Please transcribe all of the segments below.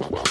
Whoa.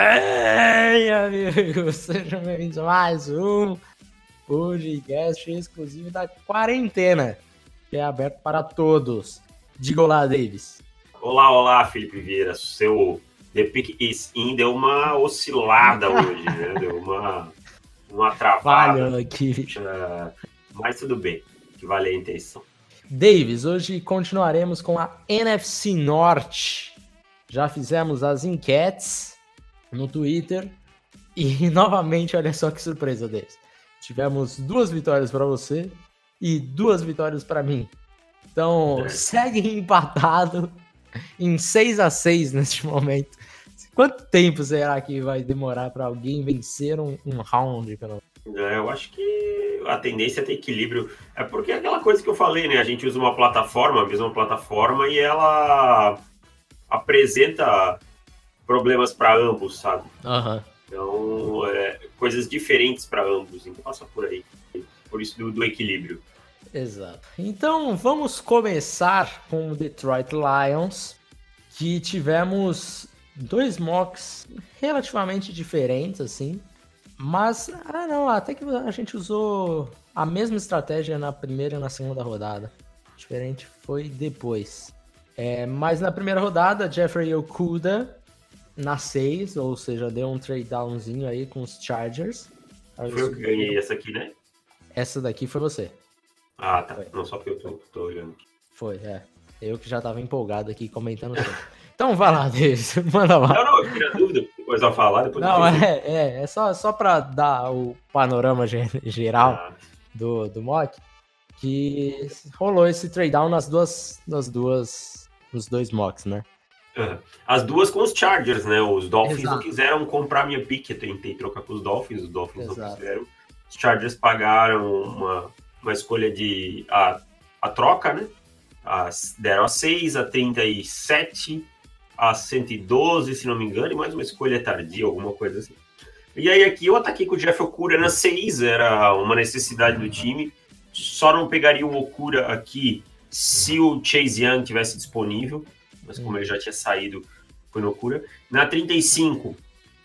Ei, amigos, sejam bem-vindos a mais um podcast exclusivo da quarentena, que é aberto para todos. Diga olá, Davis. Olá, olá, Felipe Vieira. Seu The Pick is in deu uma oscilada hoje, né? Deu uma, uma travada. Aqui. Mas tudo bem, que vale a intenção. Davis, hoje continuaremos com a NFC Norte. Já fizemos as enquetes no Twitter e novamente, olha só que surpresa, Davis. Tivemos duas vitórias para você e duas vitórias para mim. Então, É. segue empatado em 6 a 6 neste momento. Quanto tempo será que vai demorar para alguém vencer um, um round? Pelo... É, eu acho que a tendência é ter equilíbrio. É porque é aquela coisa que eu falei, né? A gente usa uma plataforma, a mesma plataforma, e ela apresenta problemas para ambos, sabe? Aham. Então, é, coisas diferentes para ambos. Então, passa por aí. Por isso do, do equilíbrio. Exato. Então vamos começar com o Detroit Lions, que tivemos dois mocks relativamente diferentes, assim. Mas, ah não, até que a gente usou a mesma estratégia na primeira e na segunda rodada. Diferente foi depois. É, mas na primeira rodada, Jeffrey Okuda na 6, ou seja, deu um trade downzinho aí com os Chargers. Foi eu que ganhei essa aqui, né? Essa daqui foi você. Ah, tá. Foi. Não só porque eu tô, tô olhando aqui. Foi, é. Eu que já tava empolgado aqui comentando tudo. Então vai lá, Davis, manda lá. Não, não, eu fiquei na dúvida. Coisa a falar, depois Não, é, é, é só, só pra dar o panorama ge- geral Ah, do, do mock, que rolou esse trade down nas duas, nas duas, nos dois mocks, né? Ah. As duas com os Chargers, né? Os Dolphins Exato. não quiseram comprar minha pick. Eu tentei trocar com os Dolphins, os Dolphins não Exato. quiseram. Os Chargers pagaram uma, uma escolha de. A, a troca, né? As, deram a 6, a 37, a 112, se não me engano, e mais uma escolha tardia, alguma coisa assim. E aí aqui eu ataquei com o Jeff Okura na 6, era uma necessidade do time. Só não pegaria o Okura aqui se o Chase Young tivesse disponível, mas como ele já tinha saído, foi no Okura. Na 35,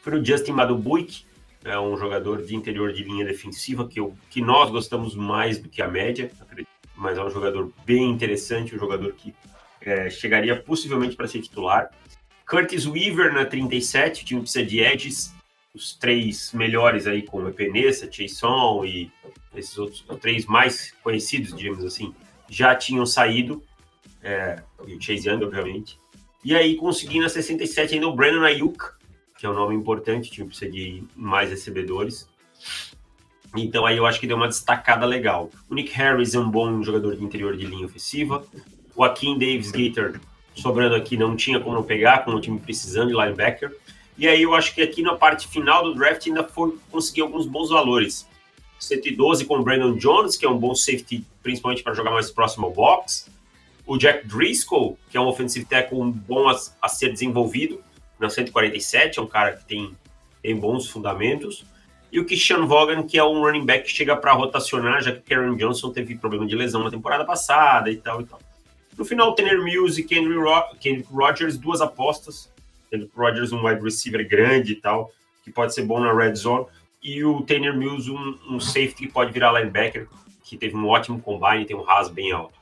foi o Justin Madubuik, é um jogador de interior de linha defensiva que, eu, que nós gostamos mais do que a média, mas é um jogador bem interessante, um jogador que é, chegaria possivelmente para ser titular. Curtis Weaver na 37, o time precisa de edges, os três melhores aí com o Epenesa, Chason e esses outros os três mais conhecidos, digamos assim, já tinham saído, é, e o Chase Young, obviamente. E aí consegui na 67 ainda o Brandon Ayuk, que é um nome importante, o time precisa de mais recebedores. Então aí eu acho que deu uma destacada legal. O Nick Harris é um bom jogador de interior de linha ofensiva. O Akin Davis Gator, sobrando aqui, não tinha como não pegar, com o time precisando de linebacker. E aí eu acho que aqui na parte final do draft ainda foi conseguir alguns bons valores. 112 com o Brandon Jones, que é um bom safety, principalmente para jogar mais próximo ao box. O Jack Driscoll, que é um offensive tackle bom a, a ser desenvolvido, na 147, é um cara que tem, tem bons fundamentos. E o Christian Vaughan, que é um running back que chega para rotacionar, já que Karen Johnson teve problema de lesão na temporada passada e tal e tal. No final, Tanner Mills e Kendrick, Ro Kendrick Rogers, duas apostas. Kendrick Rogers, um wide receiver grande e tal, que pode ser bom na red zone. E o Tanner Mills, um, um safety que pode virar linebacker, que teve um ótimo combine tem um ras bem alto.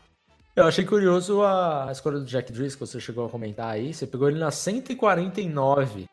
Eu achei curioso a escolha do Jack Driscoll, você chegou a comentar aí. Você pegou ele na 149.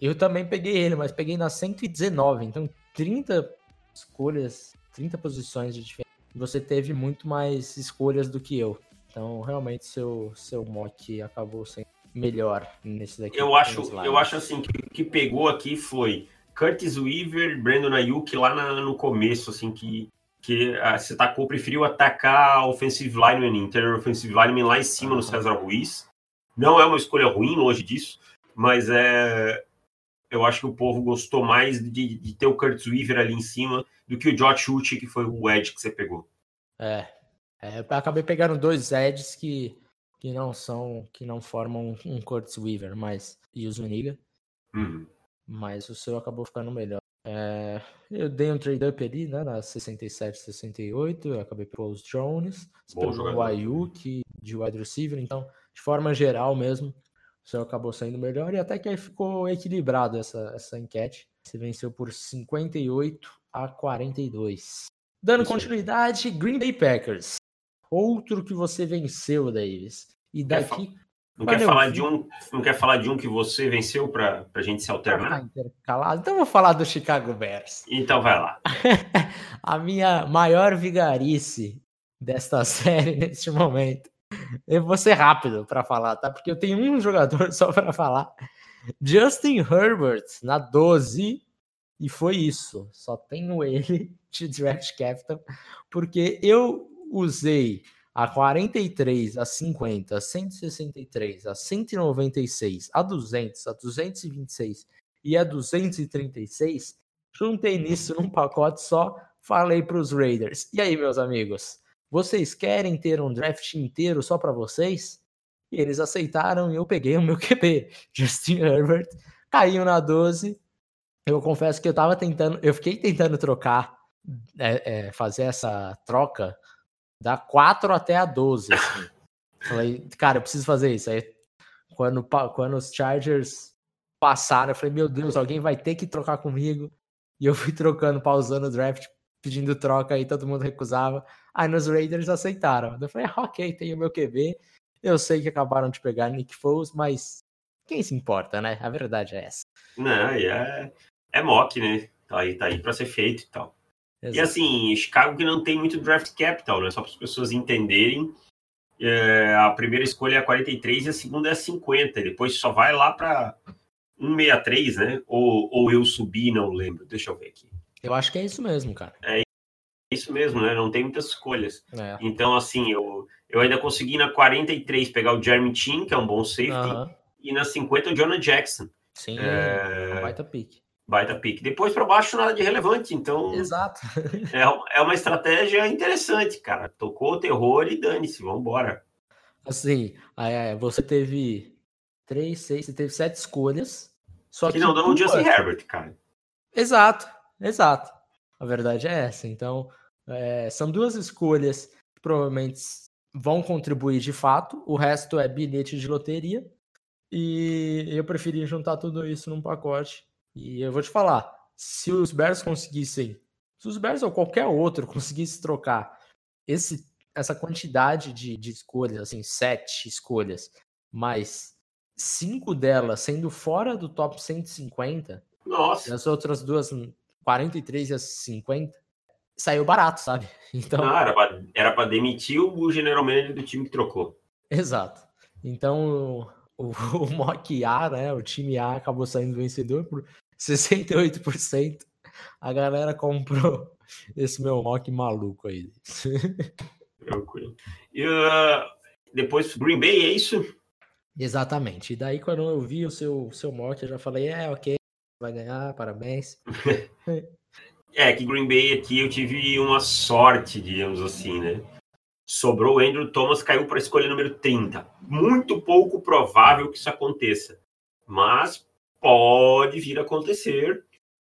Eu também peguei ele, mas peguei na 119. Então, 30 escolhas, 30 posições de diferença. Você teve muito mais escolhas do que eu. Então, realmente, seu, seu mock acabou sendo melhor nesse daqui. Eu acho, eu acho assim, que o que pegou aqui foi Curtis Weaver, Brandon Ayuk lá na, no começo, assim, que, que a você tacou, preferiu atacar a offensive lineman, interior offensive lineman lá em cima no César Ruiz. Não é uma escolha ruim, longe disso, mas é, eu acho que o povo gostou mais de, de ter o Curtis Weaver ali em cima do que o Josh Uchi, que foi o Edge que você pegou. É, é, eu acabei pegando dois Eds que, que não são, que não formam um, um Curtis Weaver, mas e o Zuniga. Uhum. Mas o seu acabou ficando melhor. É, eu dei um trade-up ali, né, na 67, 68, eu acabei pelo os Jones, pelo o Ayuk de wide receiver, então, de forma geral mesmo, o seu acabou saindo melhor e até que aí ficou equilibrado essa, essa enquete. Você venceu por 58 a 42. Dando Isso continuidade. Green Bay Packers. Outro que você venceu, Davis. E daqui não quer, falar de um, não quer falar de um que você venceu para a gente se alternar? Ah, intercalado. Então vou falar do Chicago Bears. Então vai lá. a minha maior vigarice desta série neste momento. Eu vou ser rápido para falar, tá? Porque eu tenho um jogador só para falar. Justin Herbert na 12 e foi isso. Só tenho ele de draft capital porque eu usei a 43, a 50, a 163, a 196, a 200, a 226 e a 236, juntei nisso num pacote só, falei para os Raiders. E aí, meus amigos, vocês querem ter um draft inteiro só para vocês? E eles aceitaram e eu peguei o meu QB, Justin Herbert, caiu na 12. Eu confesso que eu tava tentando, eu fiquei tentando trocar, é, é, fazer essa troca da 4 até a 12. Assim. falei, cara, eu preciso fazer isso. Aí, quando, quando os Chargers passaram, eu falei, meu Deus, alguém vai ter que trocar comigo. E eu fui trocando, pausando o draft, pedindo troca aí, todo mundo recusava. Aí nos Raiders aceitaram. Eu falei, ah, ok, tem o meu QB. Eu sei que acabaram de pegar Nick Foles, mas quem se importa, né? A verdade é essa. Não, é, é mock, né? Tá aí, tá aí pra ser feito e tal. Exato. E assim, Chicago que não tem muito draft capital, né? Só para as pessoas entenderem. É, a primeira escolha é a 43 e a segunda é a 50. Depois só vai lá para 163, né? Ou, ou eu subi, não lembro. Deixa eu ver aqui. Eu acho que é isso mesmo, cara. É isso mesmo, né? Não tem muitas escolhas. É. Então, assim, eu, eu ainda consegui na 43 pegar o Jeremy Chin, que é um bom safety, uh -huh. e na 50 o Jonah Jackson. Sim, é... um baita pique baita pique. Depois para baixo nada de relevante, então. Exato. é, é uma estratégia interessante, cara. Tocou o terror e dane-se, vamos embora. Assim, você teve três, seis, você teve sete escolhas. Só que, que não dão um Justin Herbert, cara. Exato, exato. A verdade é essa. Então, é, são duas escolhas que provavelmente vão contribuir de fato. O resto é bilhete de loteria. E eu preferi juntar tudo isso num pacote e eu vou te falar, se os Bears conseguissem, se os Bears ou qualquer outro conseguisse trocar esse, essa quantidade de, de escolhas, assim, sete escolhas, mas cinco delas sendo fora do top 150, Nossa. e as outras duas, 43 e as 50, saiu barato, sabe? Então, Não, era para demitir o general manager do time que trocou. Exato. Então, o, o mock A, né? O time A acabou saindo vencedor por 68%. A galera comprou esse meu mock maluco aí. Tranquilo. E uh, depois Green Bay, é isso? Exatamente. E daí, quando eu vi o seu, seu mock, eu já falei, é, ok, vai ganhar, parabéns. é, que Green Bay aqui eu tive uma sorte, digamos assim, né? Sobrou o Andrew Thomas, caiu para a escolha número 30. Muito pouco provável que isso aconteça, mas pode vir a acontecer.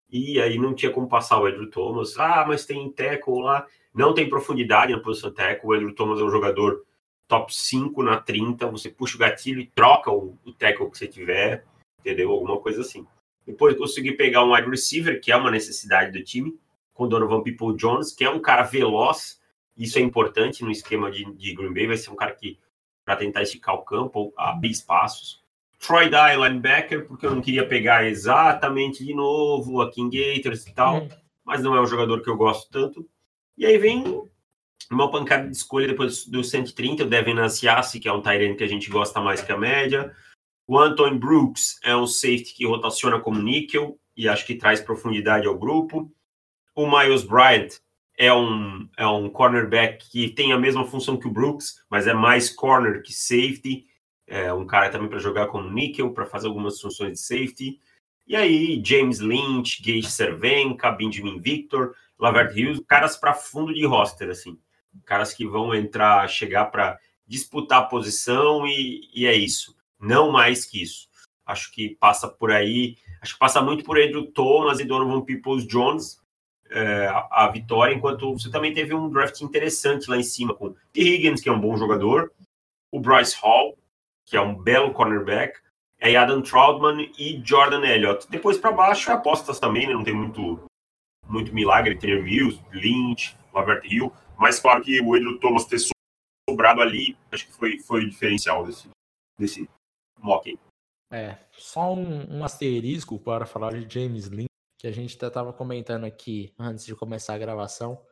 E aí não tinha como passar o Andrew Thomas. Ah, mas tem tackle lá. Não tem profundidade na posição tackle. O Andrew Thomas é um jogador top 5 na 30. Você puxa o gatilho e troca o, o tackle que você tiver, entendeu? Alguma coisa assim. Depois consegui pegar um wide receiver, que é uma necessidade do time, com o Donovan People Jones, que é um cara veloz, isso é importante no esquema de, de Green Bay, vai ser um cara que, para tentar esticar o campo, abrir espaços. Troy Dye, linebacker, porque eu não queria pegar exatamente de novo a King Gators e tal, uhum. mas não é um jogador que eu gosto tanto. E aí vem uma pancada de escolha depois do 130, o Devin Asiasi, que é um Tyrant que a gente gosta mais que a média. O Anton Brooks é um safety que rotaciona como níquel e acho que traz profundidade ao grupo. O Miles Bryant é um, é um cornerback que tem a mesma função que o Brooks, mas é mais corner que safety. é, um cara também para jogar como níquel, para fazer algumas funções de safety. E aí, James Lynch, Gage Cervenka, Benjamin Victor, Lavert Hughes, caras para fundo de roster, assim. Caras que vão entrar, chegar para disputar a posição e, e, é isso. Não mais que isso. Acho que passa por aí, acho que passa muito por do Thomas e Donovan Peoples Jones é, a, vitória, enquanto você também teve um draft interessante lá em cima com T. Higgins, que é um bom jogador, o Bryce Hall, que é um belo cornerback, é Adam Troutman e Jordan Elliott. Depois para baixo é apostas também, né? não tem muito, muito milagre. Tem Mills, Lynch, Robert Hill, mas claro que o Edro Thomas ter sobrado ali, acho que foi, foi o diferencial desse, desse mock. É, só um, um asterisco para falar de James Lynch, que a gente até estava comentando aqui antes de começar a gravação,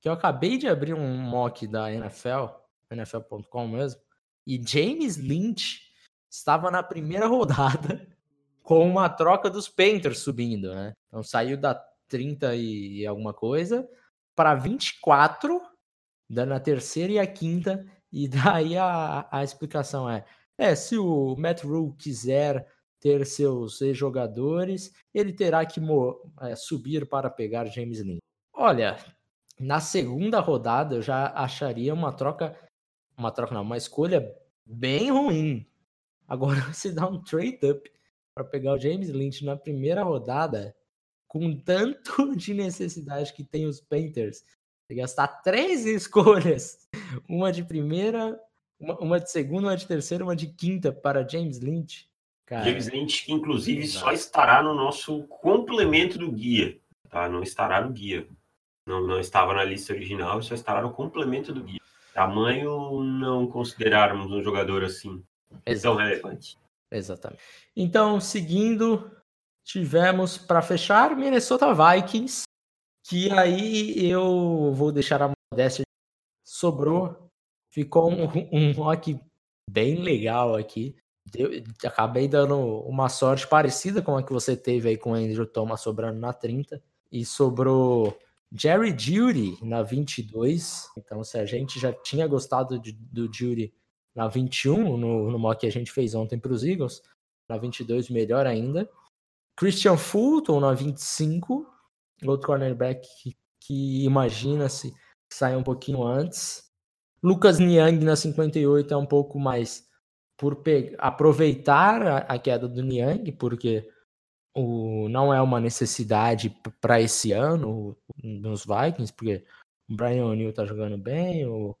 que eu acabei de abrir um mock da NFL, NFL.com mesmo, e James Lynch estava na primeira rodada com uma troca dos Panthers subindo, né? Então saiu da 30 e alguma coisa para 24, dando a terceira e a quinta, e daí a, a explicação é: é, se o Matt Rule quiser ter seus jogadores, ele terá que é, subir para pegar James Lynch. Olha, na segunda rodada eu já acharia uma troca uma troca não, uma escolha bem ruim. Agora você dá um trade up para pegar o James Lynch na primeira rodada, com tanto de necessidade que tem os Panthers, e gastar três escolhas, uma de primeira, uma, uma, de segunda, uma de terceira, uma de quinta para James Lynch. Cara, James Lynch, que inclusive só estará no nosso complemento do guia, tá? Não estará no guia. Não, não estava na lista original, só estará no complemento do guia. Tamanho não considerarmos um jogador assim Exato. tão relevante. Exatamente. Então, seguindo, tivemos para fechar Minnesota Vikings, que aí eu vou deixar a modéstia. Sobrou, ficou um, um rock bem legal aqui. Eu acabei dando uma sorte parecida com a que você teve aí com o Andrew Thomas sobrando na 30. E sobrou Jerry Judy na 22. Então, se a gente já tinha gostado de, do Judy na 21, no, no mock que a gente fez ontem para os Eagles, na 22, melhor ainda. Christian Fulton na 25, outro cornerback que, que imagina-se sair um pouquinho antes. Lucas Niang na 58 é um pouco mais por aproveitar a, a, queda do Niang, porque o, não é uma necessidade para esse ano nos Vikings, porque o Brian O'Neill tá jogando bem, o,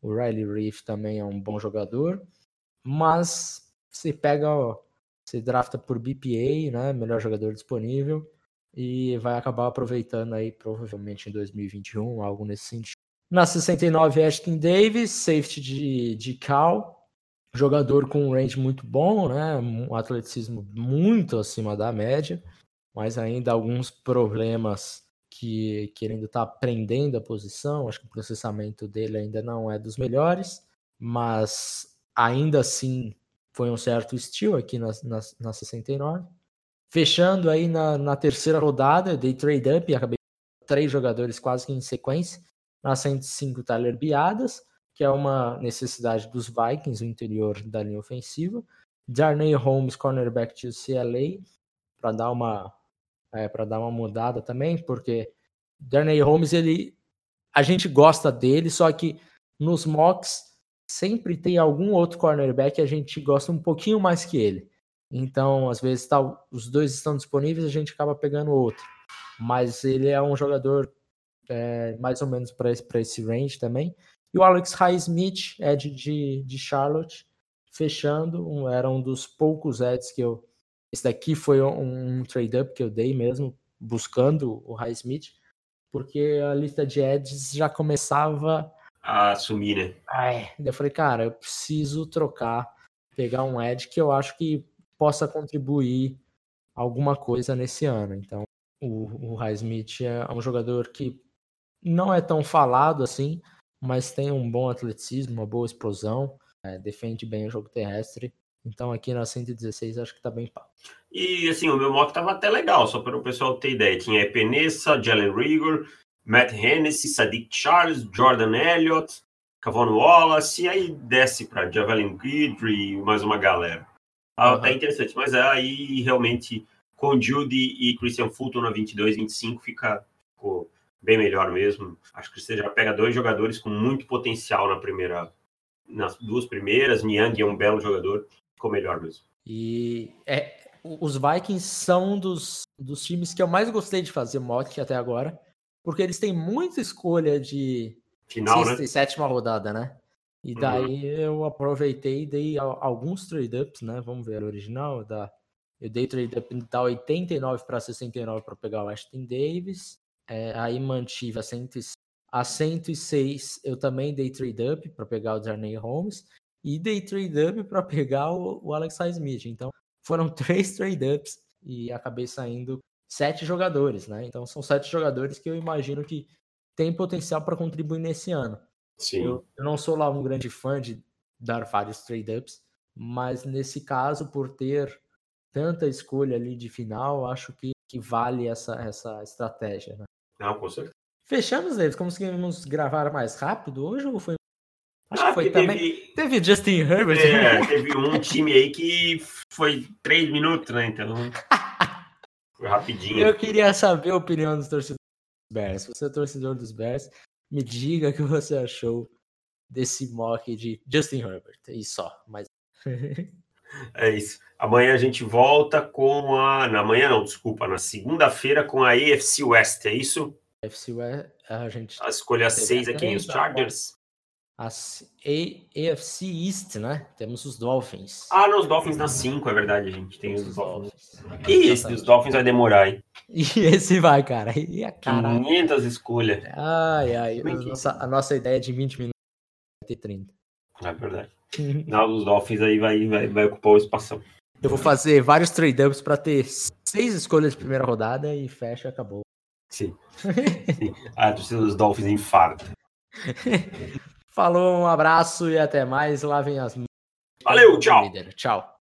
o Riley Reef também é um bom jogador, mas você pega, você drafta por BPA, né, melhor jogador disponível, e vai acabar aproveitando aí provavelmente em 2021, algo nesse sentido. Na 69, Ashton Davis, safety de, de Cal, Jogador com um range muito bom, né? Um atleticismo muito acima da média, mas ainda alguns problemas que, que ele ainda está aprendendo a posição. Acho que o processamento dele ainda não é dos melhores, mas ainda assim foi um certo estilo aqui na, na, na 69. Fechando aí na, na terceira rodada, eu dei trade up e acabei três jogadores quase que em sequência. Na 105, Tyler Biadas que é uma necessidade dos Vikings, o interior da linha ofensiva. Darnay Holmes, cornerback de CLA, para dar uma é, para dar uma mudada também, porque Darnay Holmes ele a gente gosta dele, só que nos mocks sempre tem algum outro cornerback que a gente gosta um pouquinho mais que ele. Então, às vezes tá, os dois estão disponíveis, a gente acaba pegando outro. Mas ele é um jogador é, mais ou menos para esse, esse range também. E o Alex Highsmith, Ed de, de Charlotte, fechando, um, era um dos poucos Eds que eu. Esse daqui foi um, um trade-up que eu dei mesmo, buscando o Highsmith, porque a lista de Eds já começava a sumir, né? É, eu falei, cara, eu preciso trocar, pegar um Ed que eu acho que possa contribuir alguma coisa nesse ano. Então, o, o Highsmith é um jogador que não é tão falado assim, mas tem um bom atleticismo, uma boa explosão, é, defende bem o jogo terrestre. Então aqui na 116 acho que tá bem pau. E assim, o meu mock tava até legal, só para o pessoal ter ideia. Tinha Epenesa, Jalen Rigor, Matt Hennessy, Sadiq Charles, Jordan Elliott, Cavon Wallace, e aí desce para Javelin Guidry e mais uma galera. Ah, uhum. Tá interessante, mas aí realmente com Judy e Christian Fulton na 22, 25 fica ficou bem melhor mesmo. Acho que você já pega dois jogadores com muito potencial na primeira, nas duas primeiras. Niang é um belo jogador, ficou melhor mesmo. E é, os Vikings são dos, dos times que eu mais gostei de fazer mock até agora, porque eles têm muita escolha de Final, sexta né? e sétima rodada, né? E uhum. daí uhum. eu aproveitei e dei alguns trade-ups, né? Vamos ver, o original da. Eu dei trade-up da 89 para 69 para pegar o Ashton Davis. É, aí mantive a, cento, a 106, eu também dei trade-up para pegar o Darnay Holmes. E dei trade-up para pegar o, o Alex Smith. Então foram três trade-ups e acabei saindo sete jogadores, né? Então são sete jogadores que eu imagino que tem potencial para contribuir nesse ano. Sim. Eu, eu, não sou lá um grande fã de dar vários trade-ups, mas nesse caso, por ter tanta escolha ali de final, acho que, que vale essa, essa estratégia, né? Não, com certeza. Fechamos, Davis. Conseguimos gravar mais rápido hoje ou foi Acho ah, que foi também. Teve, teve Justin Herbert. É, teve um time aí que foi três minutos, né? Então. foi rapidinho. Eu queria saber a opinião dos torcedores dos Bears. Se você é torcedor dos Bears, me diga o que você achou desse mock de Justin Herbert. E só, mas. é isso. Amanhã a gente volta com a. Na manhã não, desculpa, na segunda-feira com a AFC West, é isso? AFC West, a gente. A escolha 6 aqui, os Chargers. As AFC East, né? Temos os Dolphins. Ah, não, os Dolphins na 5, é verdade, gente. Tem os, os Dolphins. Dolphins. E esse dos Dolphins vai demorar, hein? E esse vai, cara. E a cara. 500 escolhas. Ai, ai. A nossa, a nossa ideia de 20 minutos vai ter 30. É verdade. os Dolphins aí vai, vai, vai ocupar o espaço. Eu vou fazer vários trade-ups para ter seis escolhas de primeira rodada e fecha, acabou. Sim. Sim. Ah, a torcida dos Dolphins infarta. Falou, um abraço e até mais. Lavem as mãos. Valeu, tchau. Tchau.